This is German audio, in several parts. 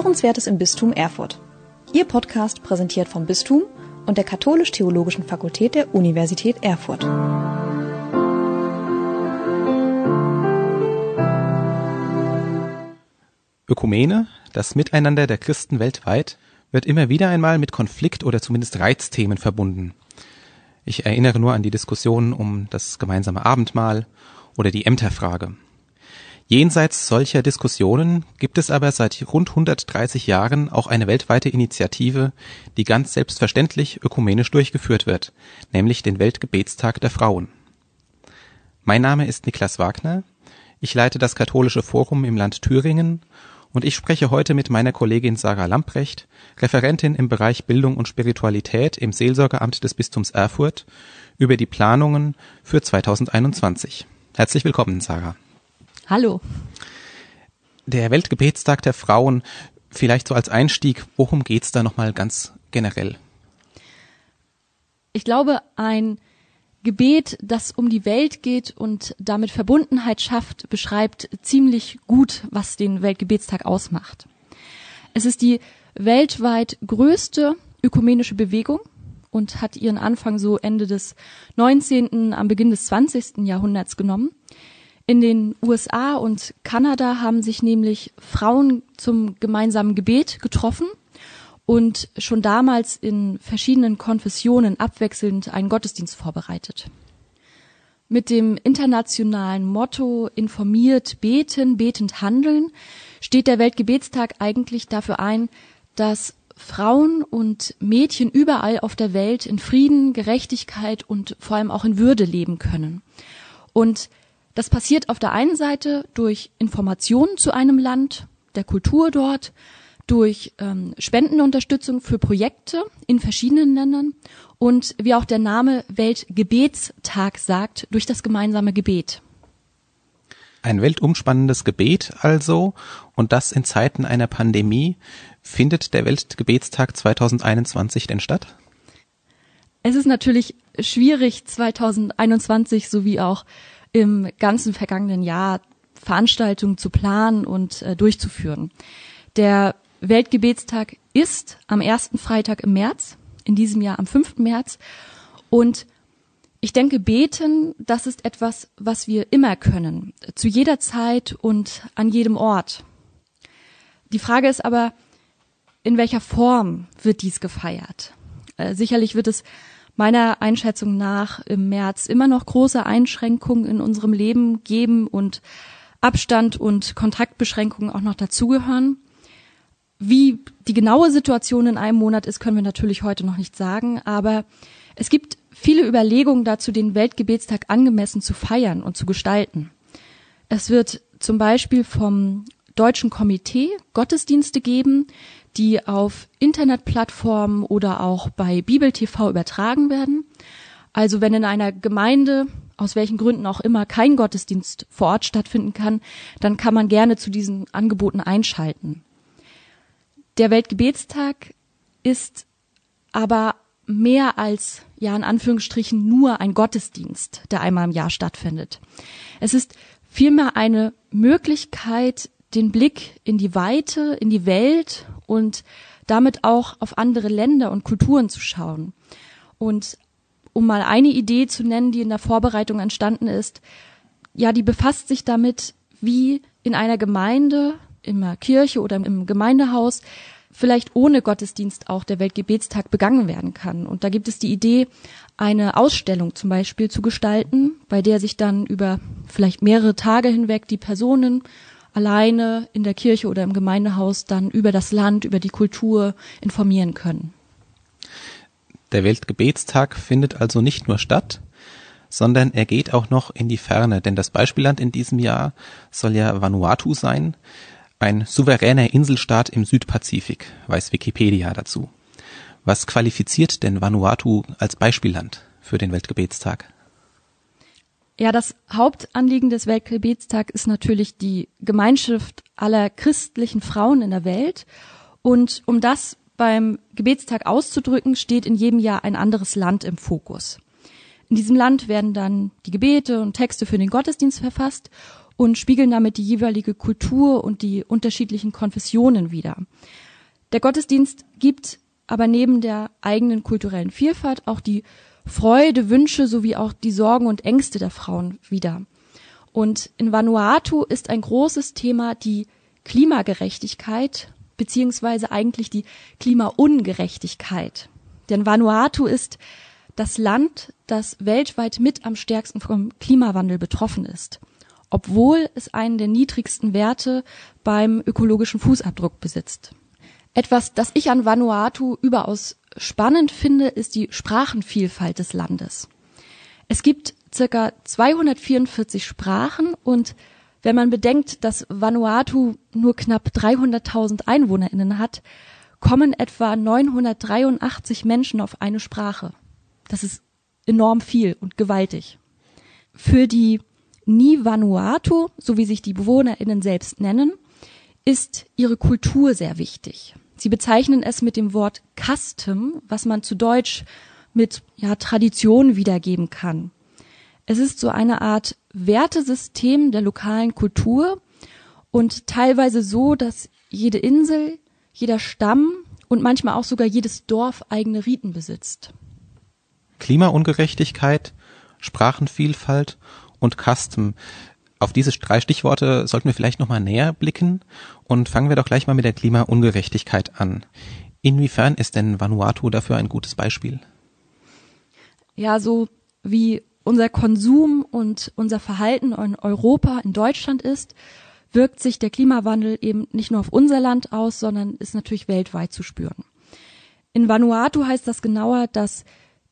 Hörenswertes im Bistum Erfurt. Ihr Podcast präsentiert vom Bistum und der Katholisch-Theologischen Fakultät der Universität Erfurt. Ökumene, das Miteinander der Christen weltweit, wird immer wieder einmal mit Konflikt oder zumindest Reizthemen verbunden. Ich erinnere nur an die Diskussionen um das gemeinsame Abendmahl oder die Ämterfrage. Jenseits solcher Diskussionen gibt es aber seit rund 130 Jahren auch eine weltweite Initiative, die ganz selbstverständlich ökumenisch durchgeführt wird, nämlich den Weltgebetstag der Frauen. Mein Name ist Niklas Wagner. Ich leite das Katholische Forum im Land Thüringen und ich spreche heute mit meiner Kollegin Sarah Lamprecht, Referentin im Bereich Bildung und Spiritualität im Seelsorgeamt des Bistums Erfurt, über die Planungen für 2021. Herzlich willkommen, Sarah. Hallo. Der Weltgebetstag der Frauen, vielleicht so als Einstieg, worum geht's da nochmal ganz generell? Ich glaube, ein Gebet, das um die Welt geht und damit Verbundenheit schafft, beschreibt ziemlich gut, was den Weltgebetstag ausmacht. Es ist die weltweit größte ökumenische Bewegung und hat ihren Anfang so Ende des 19., am Beginn des 20. Jahrhunderts genommen. In den USA und Kanada haben sich nämlich Frauen zum gemeinsamen Gebet getroffen und schon damals in verschiedenen Konfessionen abwechselnd einen Gottesdienst vorbereitet. Mit dem internationalen Motto informiert beten, betend handeln steht der Weltgebetstag eigentlich dafür ein, dass Frauen und Mädchen überall auf der Welt in Frieden, Gerechtigkeit und vor allem auch in Würde leben können. Und das passiert auf der einen Seite durch Informationen zu einem Land, der Kultur dort, durch ähm, Spendenunterstützung für Projekte in verschiedenen Ländern und wie auch der Name Weltgebetstag sagt, durch das gemeinsame Gebet. Ein weltumspannendes Gebet also und das in Zeiten einer Pandemie. Findet der Weltgebetstag 2021 denn statt? Es ist natürlich schwierig 2021 sowie auch im ganzen vergangenen Jahr Veranstaltungen zu planen und äh, durchzuführen. Der Weltgebetstag ist am ersten Freitag im März, in diesem Jahr am 5. März. Und ich denke, beten, das ist etwas, was wir immer können, zu jeder Zeit und an jedem Ort. Die Frage ist aber, in welcher Form wird dies gefeiert? Äh, sicherlich wird es meiner Einschätzung nach im März immer noch große Einschränkungen in unserem Leben geben und Abstand und Kontaktbeschränkungen auch noch dazugehören. Wie die genaue Situation in einem Monat ist, können wir natürlich heute noch nicht sagen, aber es gibt viele Überlegungen dazu, den Weltgebetstag angemessen zu feiern und zu gestalten. Es wird zum Beispiel vom Deutschen Komitee Gottesdienste geben, die auf Internetplattformen oder auch bei Bibel TV übertragen werden. Also wenn in einer Gemeinde aus welchen Gründen auch immer kein Gottesdienst vor Ort stattfinden kann, dann kann man gerne zu diesen Angeboten einschalten. Der Weltgebetstag ist aber mehr als, ja, in Anführungsstrichen nur ein Gottesdienst, der einmal im Jahr stattfindet. Es ist vielmehr eine Möglichkeit, den Blick in die Weite, in die Welt und damit auch auf andere Länder und Kulturen zu schauen. Und um mal eine Idee zu nennen, die in der Vorbereitung entstanden ist, ja, die befasst sich damit, wie in einer Gemeinde in der Kirche oder im Gemeindehaus vielleicht ohne Gottesdienst auch der Weltgebetstag begangen werden kann. Und da gibt es die Idee, eine Ausstellung zum Beispiel zu gestalten, bei der sich dann über vielleicht mehrere Tage hinweg die Personen alleine in der Kirche oder im Gemeindehaus dann über das Land, über die Kultur informieren können. Der Weltgebetstag findet also nicht nur statt, sondern er geht auch noch in die Ferne, denn das Beispielland in diesem Jahr soll ja Vanuatu sein, ein souveräner Inselstaat im Südpazifik, weiß Wikipedia dazu. Was qualifiziert denn Vanuatu als Beispielland für den Weltgebetstag? Ja, das Hauptanliegen des Weltgebetstags ist natürlich die Gemeinschaft aller christlichen Frauen in der Welt. Und um das beim Gebetstag auszudrücken, steht in jedem Jahr ein anderes Land im Fokus. In diesem Land werden dann die Gebete und Texte für den Gottesdienst verfasst und spiegeln damit die jeweilige Kultur und die unterschiedlichen Konfessionen wider. Der Gottesdienst gibt aber neben der eigenen kulturellen Vielfalt auch die Freude, Wünsche sowie auch die Sorgen und Ängste der Frauen wieder. Und in Vanuatu ist ein großes Thema die Klimagerechtigkeit beziehungsweise eigentlich die Klimaungerechtigkeit. Denn Vanuatu ist das Land, das weltweit mit am stärksten vom Klimawandel betroffen ist, obwohl es einen der niedrigsten Werte beim ökologischen Fußabdruck besitzt. Etwas, das ich an Vanuatu überaus spannend finde, ist die Sprachenvielfalt des Landes. Es gibt circa 244 Sprachen und wenn man bedenkt, dass Vanuatu nur knapp 300.000 EinwohnerInnen hat, kommen etwa 983 Menschen auf eine Sprache. Das ist enorm viel und gewaltig. Für die Ni Vanuatu, so wie sich die BewohnerInnen selbst nennen, ist ihre Kultur sehr wichtig. Sie bezeichnen es mit dem Wort Custom, was man zu Deutsch mit ja, Tradition wiedergeben kann. Es ist so eine Art Wertesystem der lokalen Kultur und teilweise so, dass jede Insel, jeder Stamm und manchmal auch sogar jedes Dorf eigene Riten besitzt. Klimaungerechtigkeit, Sprachenvielfalt und Custom auf diese drei Stichworte sollten wir vielleicht nochmal näher blicken und fangen wir doch gleich mal mit der Klimaungerechtigkeit an. Inwiefern ist denn Vanuatu dafür ein gutes Beispiel? Ja, so wie unser Konsum und unser Verhalten in Europa, in Deutschland ist, wirkt sich der Klimawandel eben nicht nur auf unser Land aus, sondern ist natürlich weltweit zu spüren. In Vanuatu heißt das genauer, dass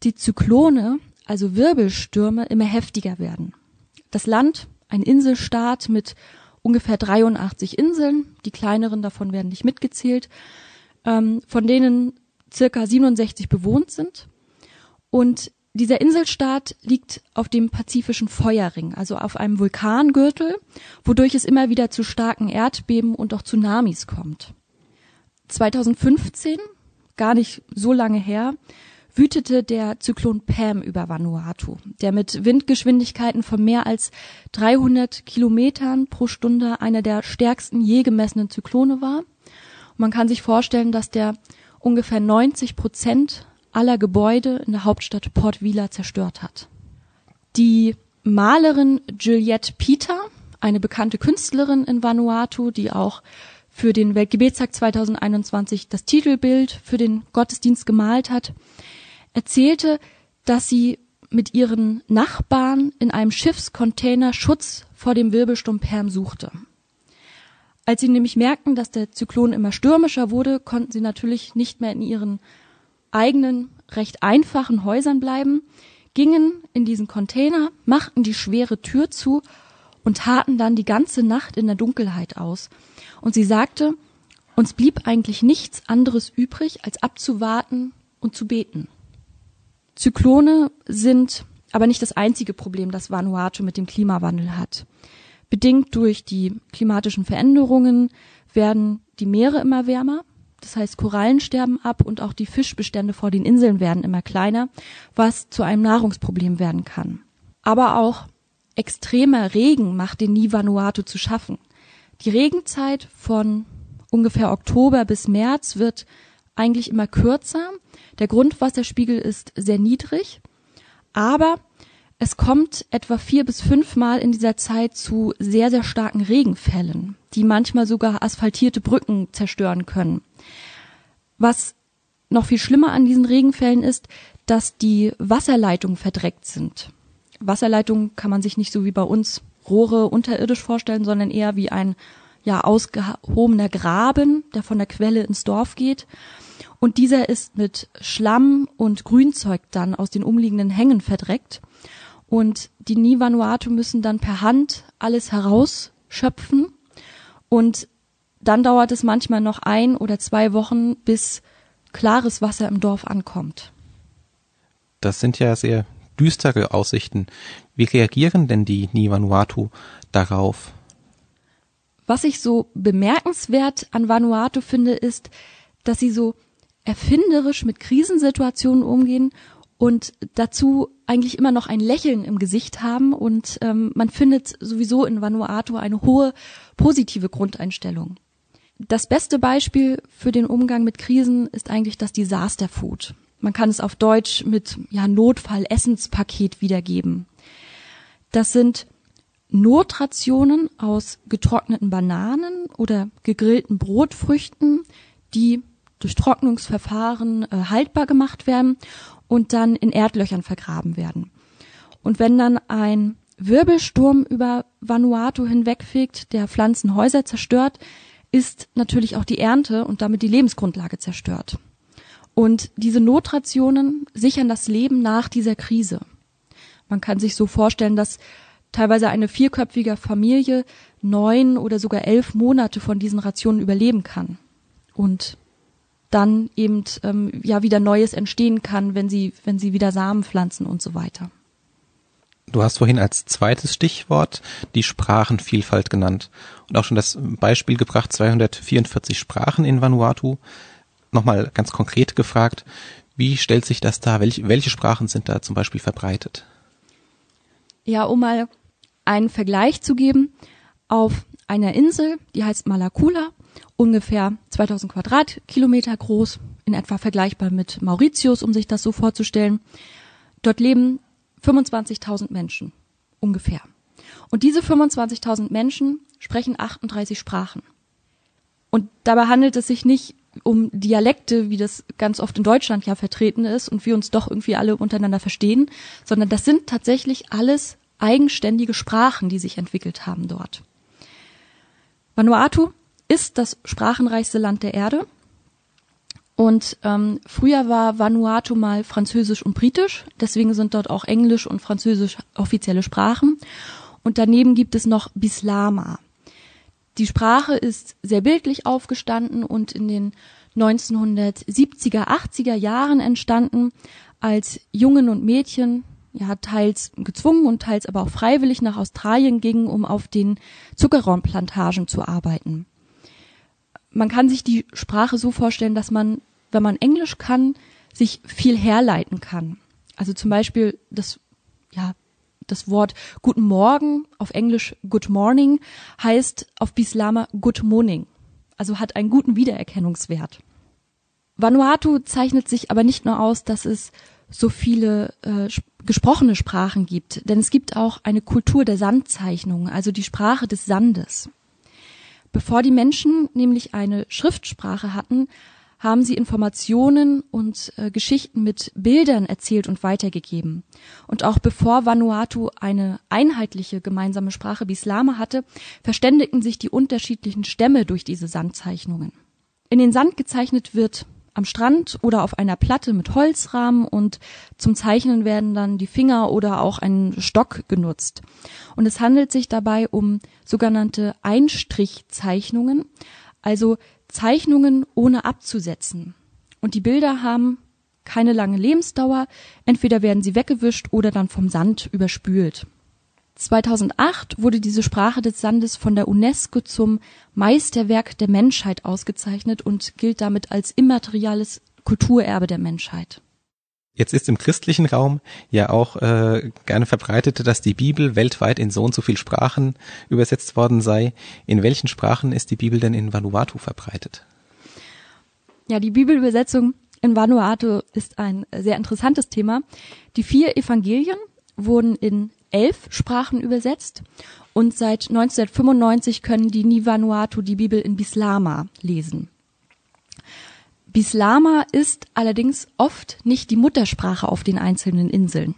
die Zyklone, also Wirbelstürme, immer heftiger werden. Das Land ein Inselstaat mit ungefähr 83 Inseln. Die kleineren davon werden nicht mitgezählt, ähm, von denen circa 67 bewohnt sind. Und dieser Inselstaat liegt auf dem pazifischen Feuerring, also auf einem Vulkangürtel, wodurch es immer wieder zu starken Erdbeben und auch Tsunamis kommt. 2015, gar nicht so lange her, wütete der Zyklon Pam über Vanuatu, der mit Windgeschwindigkeiten von mehr als 300 Kilometern pro Stunde einer der stärksten je gemessenen Zyklone war. Und man kann sich vorstellen, dass der ungefähr 90 Prozent aller Gebäude in der Hauptstadt Port Vila zerstört hat. Die Malerin Juliette Peter, eine bekannte Künstlerin in Vanuatu, die auch für den Weltgebetstag 2021 das Titelbild für den Gottesdienst gemalt hat, erzählte, dass sie mit ihren Nachbarn in einem Schiffscontainer Schutz vor dem Wirbelsturm Perm suchte. Als sie nämlich merkten, dass der Zyklon immer stürmischer wurde, konnten sie natürlich nicht mehr in ihren eigenen, recht einfachen Häusern bleiben, gingen in diesen Container, machten die schwere Tür zu und harten dann die ganze Nacht in der Dunkelheit aus. Und sie sagte, uns blieb eigentlich nichts anderes übrig, als abzuwarten und zu beten. Zyklone sind aber nicht das einzige Problem, das Vanuatu mit dem Klimawandel hat. Bedingt durch die klimatischen Veränderungen werden die Meere immer wärmer. Das heißt, Korallen sterben ab und auch die Fischbestände vor den Inseln werden immer kleiner, was zu einem Nahrungsproblem werden kann. Aber auch extremer Regen macht den Ni Vanuatu zu schaffen. Die Regenzeit von ungefähr Oktober bis März wird eigentlich immer kürzer. Der Grundwasserspiegel ist sehr niedrig, aber es kommt etwa vier bis fünfmal in dieser Zeit zu sehr, sehr starken Regenfällen, die manchmal sogar asphaltierte Brücken zerstören können. Was noch viel schlimmer an diesen Regenfällen ist, dass die Wasserleitungen verdreckt sind. Wasserleitungen kann man sich nicht so wie bei uns Rohre unterirdisch vorstellen, sondern eher wie ein ja ausgehobener Graben, der von der Quelle ins Dorf geht. Und dieser ist mit Schlamm und Grünzeug dann aus den umliegenden Hängen verdreckt. Und die Nivanuatu müssen dann per Hand alles herausschöpfen. Und dann dauert es manchmal noch ein oder zwei Wochen, bis klares Wasser im Dorf ankommt. Das sind ja sehr düstere Aussichten. Wie reagieren denn die Nivanuatu darauf? Was ich so bemerkenswert an Vanuatu finde, ist, dass sie so erfinderisch mit Krisensituationen umgehen und dazu eigentlich immer noch ein Lächeln im Gesicht haben und ähm, man findet sowieso in Vanuatu eine hohe positive Grundeinstellung. Das beste Beispiel für den Umgang mit Krisen ist eigentlich das Disaster Food. Man kann es auf Deutsch mit ja, Notfall-Essenspaket wiedergeben. Das sind Notrationen aus getrockneten Bananen oder gegrillten Brotfrüchten, die durch Trocknungsverfahren äh, haltbar gemacht werden und dann in Erdlöchern vergraben werden. Und wenn dann ein Wirbelsturm über Vanuatu hinwegfegt, der Pflanzenhäuser zerstört, ist natürlich auch die Ernte und damit die Lebensgrundlage zerstört. Und diese Notrationen sichern das Leben nach dieser Krise. Man kann sich so vorstellen, dass teilweise eine vierköpfige Familie neun oder sogar elf Monate von diesen Rationen überleben kann. Und dann eben ähm, ja wieder Neues entstehen kann, wenn sie, wenn sie wieder Samen pflanzen und so weiter. Du hast vorhin als zweites Stichwort die Sprachenvielfalt genannt und auch schon das Beispiel gebracht, 244 Sprachen in Vanuatu. Nochmal ganz konkret gefragt, wie stellt sich das dar? Welche, welche Sprachen sind da zum Beispiel verbreitet? Ja, um mal einen Vergleich zu geben, auf einer Insel, die heißt Malakula, ungefähr 2000 Quadratkilometer groß, in etwa vergleichbar mit Mauritius, um sich das so vorzustellen. Dort leben 25.000 Menschen ungefähr. Und diese 25.000 Menschen sprechen 38 Sprachen. Und dabei handelt es sich nicht um Dialekte, wie das ganz oft in Deutschland ja vertreten ist und wir uns doch irgendwie alle untereinander verstehen, sondern das sind tatsächlich alles eigenständige Sprachen, die sich entwickelt haben dort. Vanuatu ist das sprachenreichste Land der Erde. Und ähm, früher war Vanuatu mal Französisch und Britisch, deswegen sind dort auch Englisch und Französisch offizielle Sprachen. Und daneben gibt es noch Bislama. Die Sprache ist sehr bildlich aufgestanden und in den 1970er, 80er Jahren entstanden, als Jungen und Mädchen ja teils gezwungen und teils aber auch freiwillig nach Australien gingen, um auf den Zuckerraumplantagen zu arbeiten man kann sich die Sprache so vorstellen, dass man, wenn man Englisch kann, sich viel herleiten kann. Also zum Beispiel das, ja, das Wort Guten Morgen auf Englisch Good Morning heißt auf Bislama Good Morning. Also hat einen guten Wiedererkennungswert. Vanuatu zeichnet sich aber nicht nur aus, dass es so viele äh, gesprochene Sprachen gibt, denn es gibt auch eine Kultur der Sandzeichnung, also die Sprache des Sandes. Bevor die Menschen nämlich eine Schriftsprache hatten, haben sie Informationen und äh, Geschichten mit Bildern erzählt und weitergegeben. Und auch bevor Vanuatu eine einheitliche gemeinsame Sprache Bislama hatte, verständigten sich die unterschiedlichen Stämme durch diese Sandzeichnungen. In den Sand gezeichnet wird am Strand oder auf einer Platte mit Holzrahmen und zum Zeichnen werden dann die Finger oder auch ein Stock genutzt. Und es handelt sich dabei um sogenannte Einstrichzeichnungen, also Zeichnungen ohne abzusetzen. Und die Bilder haben keine lange Lebensdauer, entweder werden sie weggewischt oder dann vom Sand überspült. 2008 wurde diese Sprache des Sandes von der UNESCO zum Meisterwerk der Menschheit ausgezeichnet und gilt damit als immateriales Kulturerbe der Menschheit. Jetzt ist im christlichen Raum ja auch äh, gerne verbreitet, dass die Bibel weltweit in so und so viel Sprachen übersetzt worden sei. In welchen Sprachen ist die Bibel denn in Vanuatu verbreitet? Ja, die Bibelübersetzung in Vanuatu ist ein sehr interessantes Thema. Die vier Evangelien wurden in elf Sprachen übersetzt und seit 1995 können die Nivanuatu die Bibel in Bislama lesen. Bislama ist allerdings oft nicht die Muttersprache auf den einzelnen Inseln.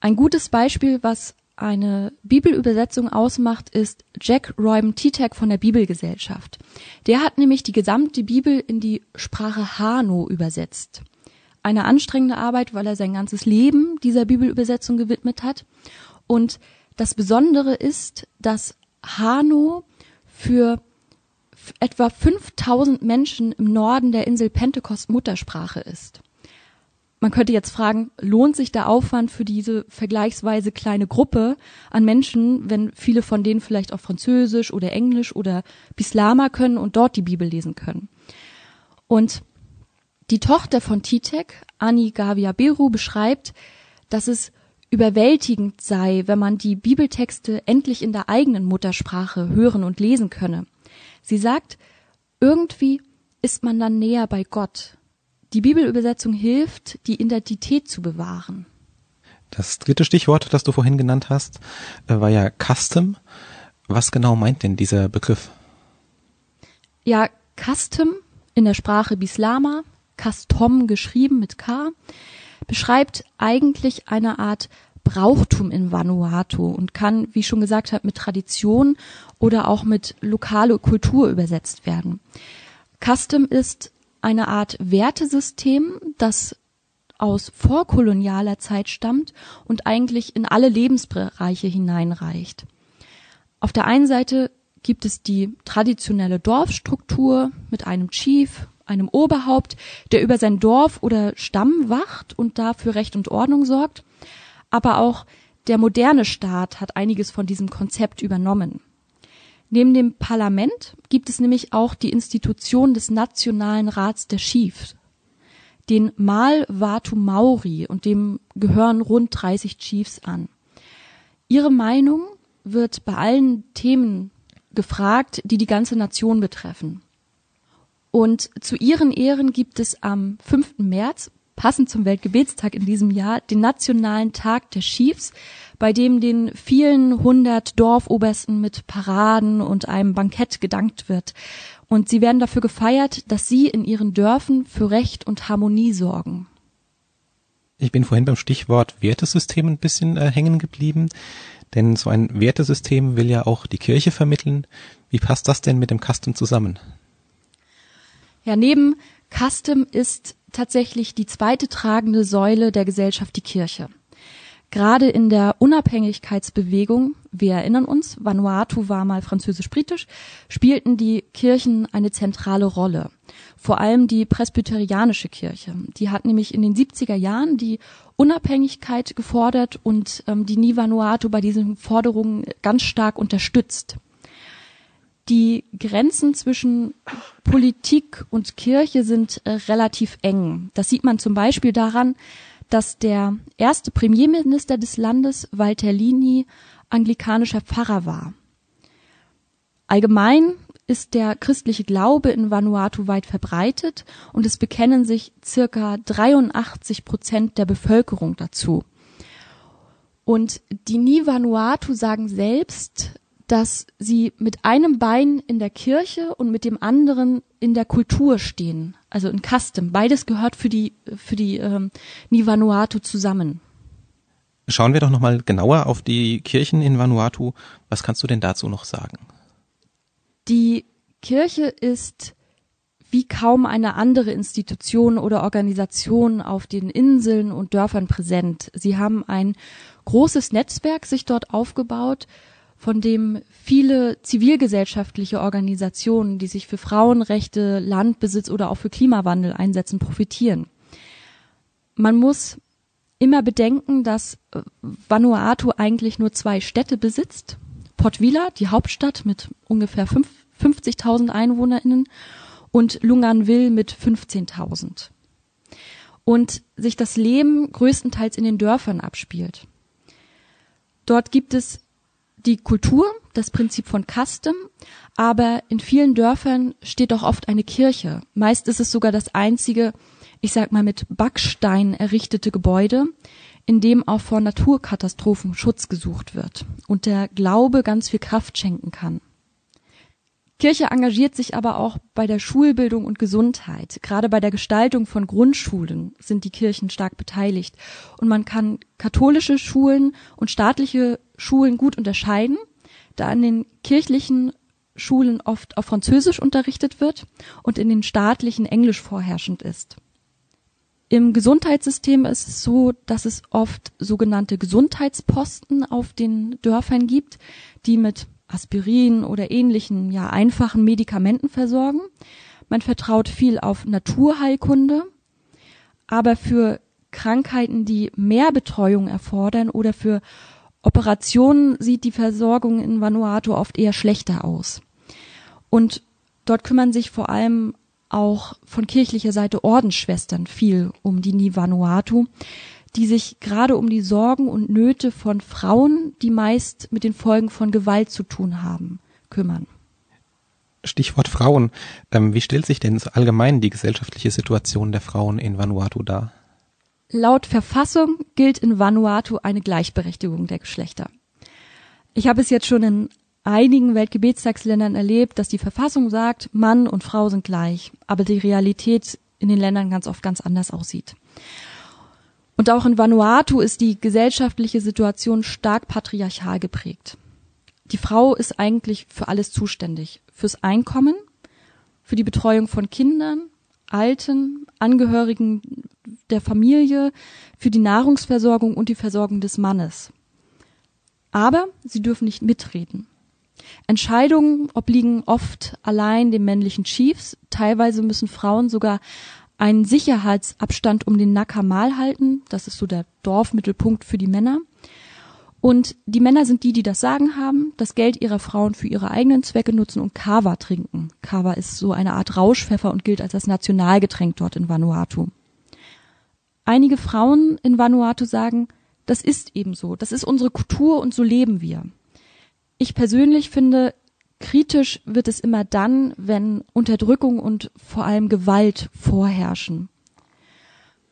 Ein gutes Beispiel, was eine Bibelübersetzung ausmacht, ist Jack Roym Titek von der Bibelgesellschaft. Der hat nämlich die gesamte Bibel in die Sprache Hano übersetzt eine anstrengende Arbeit, weil er sein ganzes Leben dieser Bibelübersetzung gewidmet hat. Und das Besondere ist, dass Hano für etwa 5000 Menschen im Norden der Insel Pentecost Muttersprache ist. Man könnte jetzt fragen, lohnt sich der Aufwand für diese vergleichsweise kleine Gruppe an Menschen, wenn viele von denen vielleicht auch Französisch oder Englisch oder Bislama können und dort die Bibel lesen können? Und Die Tochter von Titek, Annie Gavia Beru, beschreibt, dass es überwältigend sei, wenn man die Bibeltexte endlich in der eigenen Muttersprache hören und lesen könne. Sie sagt, irgendwie ist man dann näher bei Gott. Die Bibelübersetzung hilft, die Identität zu bewahren. Das dritte Stichwort, das du vorhin genannt hast, äh, war ja Custom. Was genau meint denn dieser Begriff? Ja, Custom in der Sprache Bislama, Custom geschrieben mit K, beschreibt eigentlich eine Art Brauchtum in Vanuatu und kann, wie ich schon gesagt habe, mit Tradition oder auch mit lokale Kultur übersetzt werden. Custom ist eine Art Wertesystem, das aus vorkolonialer Zeit stammt und eigentlich in alle Lebensbereiche hineinreicht. Auf der einen Seite gibt es die traditionelle Dorfstruktur mit einem Chief, einem Oberhaupt, der über sein Dorf oder Stamm wacht und dafür Recht und Ordnung sorgt. Aber auch der moderne Staat hat einiges von diesem Konzept übernommen. Neben dem Parlament gibt es nämlich auch die Institution des Nationalen Rats der Chiefs, den Mal Watu Maori, und dem gehören rund 30 Chiefs an. Ihre Meinung wird bei allen Themen gefragt, die die ganze Nation betreffen. Und zu ihren Ehren gibt es am 5. März, passend zum Weltgebetstag in diesem Jahr, den Nationalen Tag der Chiefs, bei dem den vielen hundert Dorfobersten mit Paraden und einem Bankett gedankt wird. Und sie werden dafür gefeiert, dass sie in ihren Dörfern für Recht und Harmonie sorgen. Ich bin vorhin beim Stichwort Wertesystem ein bisschen äh, hängen geblieben, denn so ein Wertesystem will ja auch die Kirche vermitteln. Wie passt das denn mit dem Custom zusammen? Ja, neben Custom ist tatsächlich die zweite tragende Säule der Gesellschaft die Kirche. Gerade in der Unabhängigkeitsbewegung, wir erinnern uns, Vanuatu war mal französisch-britisch, spielten die Kirchen eine zentrale Rolle. Vor allem die presbyterianische Kirche. Die hat nämlich in den 70er Jahren die Unabhängigkeit gefordert und ähm, die Ni Vanuatu bei diesen Forderungen ganz stark unterstützt die Grenzen zwischen Politik und Kirche sind äh, relativ eng. Das sieht man zum Beispiel daran, dass der erste Premierminister des Landes, Walter Lini, anglikanischer Pfarrer war. Allgemein ist der christliche Glaube in Vanuatu weit verbreitet und es bekennen sich circa 83 Prozent der Bevölkerung dazu. Und die Ni Vanuatu sagen selbst, dass sie mit einem Bein in der Kirche und mit dem anderen in der Kultur stehen, also in Custom. Beides gehört für die für die ähm, Nivanuatu zusammen. Schauen wir doch noch mal genauer auf die Kirchen in Vanuatu. Was kannst du denn dazu noch sagen? Die Kirche ist wie kaum eine andere Institution oder Organisation auf den Inseln und Dörfern präsent. Sie haben ein großes Netzwerk sich dort aufgebaut von dem viele zivilgesellschaftliche Organisationen, die sich für Frauenrechte, Landbesitz oder auch für Klimawandel einsetzen, profitieren. Man muss immer bedenken, dass äh, Vanuatu eigentlich nur zwei Städte besitzt. Port Vila, die Hauptstadt mit ungefähr 50.000 EinwohnerInnen und Lunganville mit 15.000. Und sich das Leben größtenteils in den Dörfern abspielt. Dort gibt es die Kultur, das Prinzip von Custom, aber in vielen Dörfern steht auch oft eine Kirche. Meist ist es sogar das einzige, ich sag mal mit Backstein errichtete Gebäude, in dem auch vor Naturkatastrophen Schutz gesucht wird und der Glaube ganz viel Kraft schenken kann. Kirche engagiert sich aber auch bei der Schulbildung und Gesundheit. Gerade bei der Gestaltung von Grundschulen sind die Kirchen stark beteiligt. Und man kann katholische Schulen und staatliche Schulen gut unterscheiden, da an den kirchlichen Schulen oft auf Französisch unterrichtet wird und in den staatlichen Englisch vorherrschend ist. Im Gesundheitssystem ist es so, dass es oft sogenannte Gesundheitsposten auf den Dörfern gibt, die mit Aspirin oder ähnlichen, ja, einfachen Medikamenten versorgen. Man vertraut viel auf Naturheilkunde, aber für Krankheiten, die mehr Betreuung erfordern oder für Operationen sieht die Versorgung in Vanuatu oft eher schlechter aus. Und dort kümmern sich vor allem auch von kirchlicher Seite Ordensschwestern viel um die Nivanuatu, die sich gerade um die Sorgen und Nöte von Frauen, die meist mit den Folgen von Gewalt zu tun haben, kümmern. Stichwort Frauen. Ähm, wie stellt sich denn allgemein die gesellschaftliche Situation der Frauen in Vanuatu dar? Laut Verfassung gilt in Vanuatu eine Gleichberechtigung der Geschlechter. Ich habe es jetzt schon in einigen Weltgebetstagsländern erlebt, dass die Verfassung sagt, Mann und Frau sind gleich, aber die Realität in den Ländern ganz oft ganz anders aussieht. Und auch in Vanuatu ist die gesellschaftliche Situation stark patriarchal geprägt. Die Frau ist eigentlich für alles zuständig. Fürs Einkommen, für die Betreuung von Kindern, Alten, Angehörigen der Familie, für die Nahrungsversorgung und die Versorgung des Mannes. Aber sie dürfen nicht mitreden. Entscheidungen obliegen oft allein den männlichen Chiefs. Teilweise müssen Frauen sogar einen Sicherheitsabstand um den Nakamal halten. Das ist so der Dorfmittelpunkt für die Männer. Und die Männer sind die, die das Sagen haben, das Geld ihrer Frauen für ihre eigenen Zwecke nutzen und Kava trinken. Kava ist so eine Art Rauschpfeffer und gilt als das Nationalgetränk dort in Vanuatu. Einige Frauen in Vanuatu sagen, das ist eben so, das ist unsere Kultur und so leben wir. Ich persönlich finde, kritisch wird es immer dann, wenn Unterdrückung und vor allem Gewalt vorherrschen.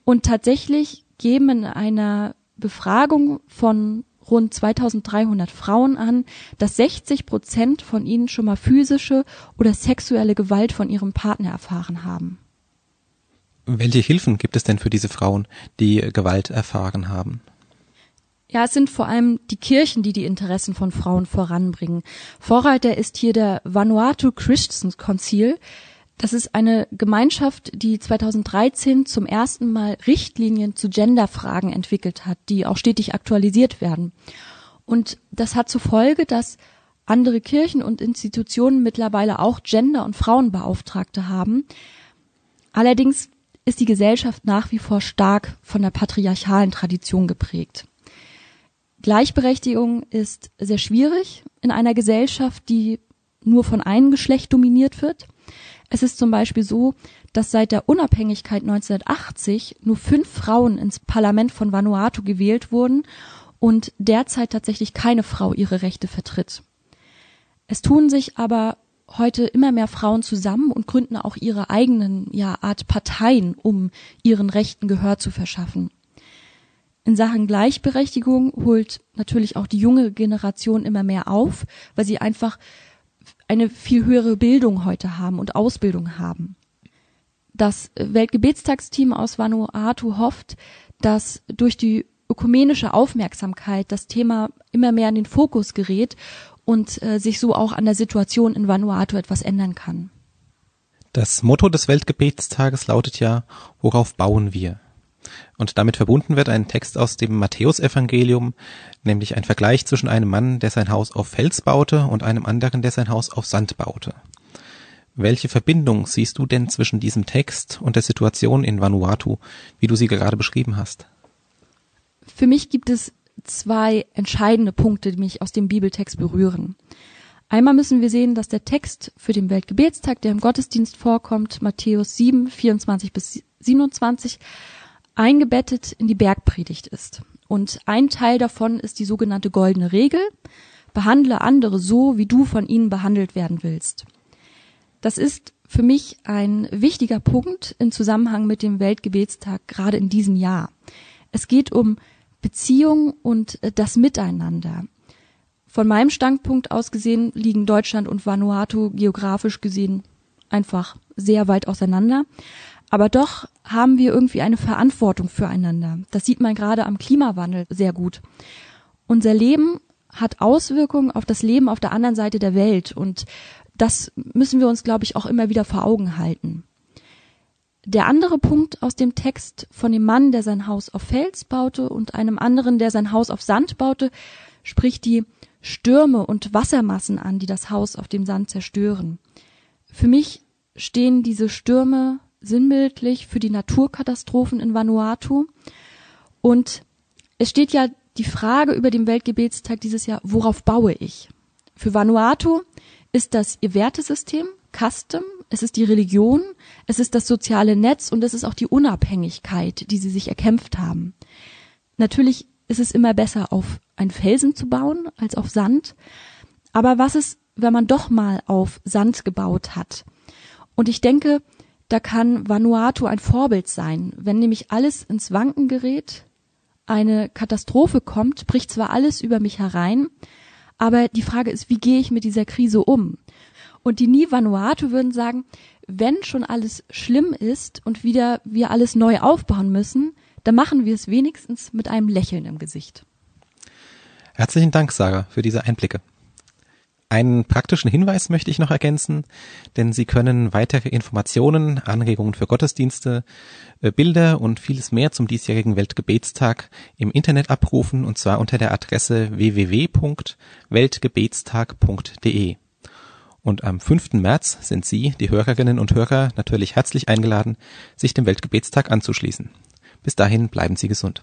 Und tatsächlich geben in einer Befragung von rund 2300 Frauen an, dass 60 Prozent von ihnen schon mal physische oder sexuelle Gewalt von ihrem Partner erfahren haben. Welche Hilfen gibt es denn für diese Frauen, die Gewalt erfahren haben? Ja, es sind vor allem die Kirchen, die die Interessen von Frauen voranbringen. Vorreiter ist hier der Vanuatu Christian Concil. Das ist eine Gemeinschaft, die 2013 zum ersten Mal Richtlinien zu Genderfragen entwickelt hat, die auch stetig aktualisiert werden. Und das hat zur Folge, dass andere Kirchen und Institutionen mittlerweile auch Gender- und Frauenbeauftragte haben. Allerdings ist die Gesellschaft nach wie vor stark von der patriarchalen Tradition geprägt. Gleichberechtigung ist sehr schwierig in einer Gesellschaft, die nur von einem Geschlecht dominiert wird. Es ist zum Beispiel so, dass seit der Unabhängigkeit 1980 nur fünf Frauen ins Parlament von Vanuatu gewählt wurden und derzeit tatsächlich keine Frau ihre Rechte vertritt. Es tun sich aber heute immer mehr Frauen zusammen und gründen auch ihre eigenen ja, Art Parteien, um ihren Rechten Gehör zu verschaffen. In Sachen Gleichberechtigung holt natürlich auch die junge Generation immer mehr auf, weil sie einfach eine viel höhere Bildung heute haben und Ausbildung haben. Das Weltgebetstagsteam aus Vanuatu hofft, dass durch die ökumenische Aufmerksamkeit das Thema immer mehr in den Fokus gerät und äh, sich so auch an der Situation in Vanuatu etwas ändern kann. Das Motto des Weltgebetstages lautet ja, worauf bauen wir? Und damit verbunden wird ein Text aus dem Matthäusevangelium, nämlich ein Vergleich zwischen einem Mann, der sein Haus auf Fels baute, und einem anderen, der sein Haus auf Sand baute. Welche Verbindung siehst du denn zwischen diesem Text und der Situation in Vanuatu, wie du sie gerade beschrieben hast? Für mich gibt es zwei entscheidende Punkte, die mich aus dem Bibeltext berühren. Einmal müssen wir sehen, dass der Text für den Weltgebetstag, der im Gottesdienst vorkommt, Matthäus 7, 24 bis 27, eingebettet in die Bergpredigt ist. Und ein Teil davon ist die sogenannte goldene Regel. Behandle andere so, wie du von ihnen behandelt werden willst. Das ist für mich ein wichtiger Punkt im Zusammenhang mit dem Weltgebetstag gerade in diesem Jahr. Es geht um Beziehung und das Miteinander. Von meinem Standpunkt aus gesehen liegen Deutschland und Vanuatu geografisch gesehen einfach sehr weit auseinander. Aber doch haben wir irgendwie eine Verantwortung füreinander. Das sieht man gerade am Klimawandel sehr gut. Unser Leben hat Auswirkungen auf das Leben auf der anderen Seite der Welt und das müssen wir uns, glaube ich, auch immer wieder vor Augen halten. Der andere Punkt aus dem Text von dem Mann, der sein Haus auf Fels baute und einem anderen, der sein Haus auf Sand baute, spricht die Stürme und Wassermassen an, die das Haus auf dem Sand zerstören. Für mich stehen diese Stürme sinnbildlich für die Naturkatastrophen in Vanuatu. Und es steht ja die Frage über den Weltgebetstag dieses Jahr, worauf baue ich? Für Vanuatu ist das ihr Wertesystem, Custom, es ist die Religion, es ist das soziale Netz und es ist auch die Unabhängigkeit, die sie sich erkämpft haben. Natürlich ist es immer besser, auf einen Felsen zu bauen als auf Sand. Aber was ist, wenn man doch mal auf Sand gebaut hat? Und ich denke, da kann Vanuatu ein Vorbild sein. Wenn nämlich alles ins Wanken gerät, eine Katastrophe kommt, bricht zwar alles über mich herein, aber die Frage ist, wie gehe ich mit dieser Krise um? Und die Ni Vanuatu würden sagen, wenn schon alles schlimm ist und wieder wir alles neu aufbauen müssen, dann machen wir es wenigstens mit einem Lächeln im Gesicht. Herzlichen Dank, Sarah, für diese Einblicke. Einen praktischen Hinweis möchte ich noch ergänzen, denn Sie können weitere Informationen, Anregungen für Gottesdienste, äh, Bilder und vieles mehr zum diesjährigen Weltgebetstag im Internet abrufen und zwar unter der Adresse www.weltgebetstag.de. Und am 5. März sind Sie, die Hörerinnen und Hörer, natürlich herzlich eingeladen, sich dem Weltgebetstag anzuschließen. Bis dahin bleiben Sie gesund.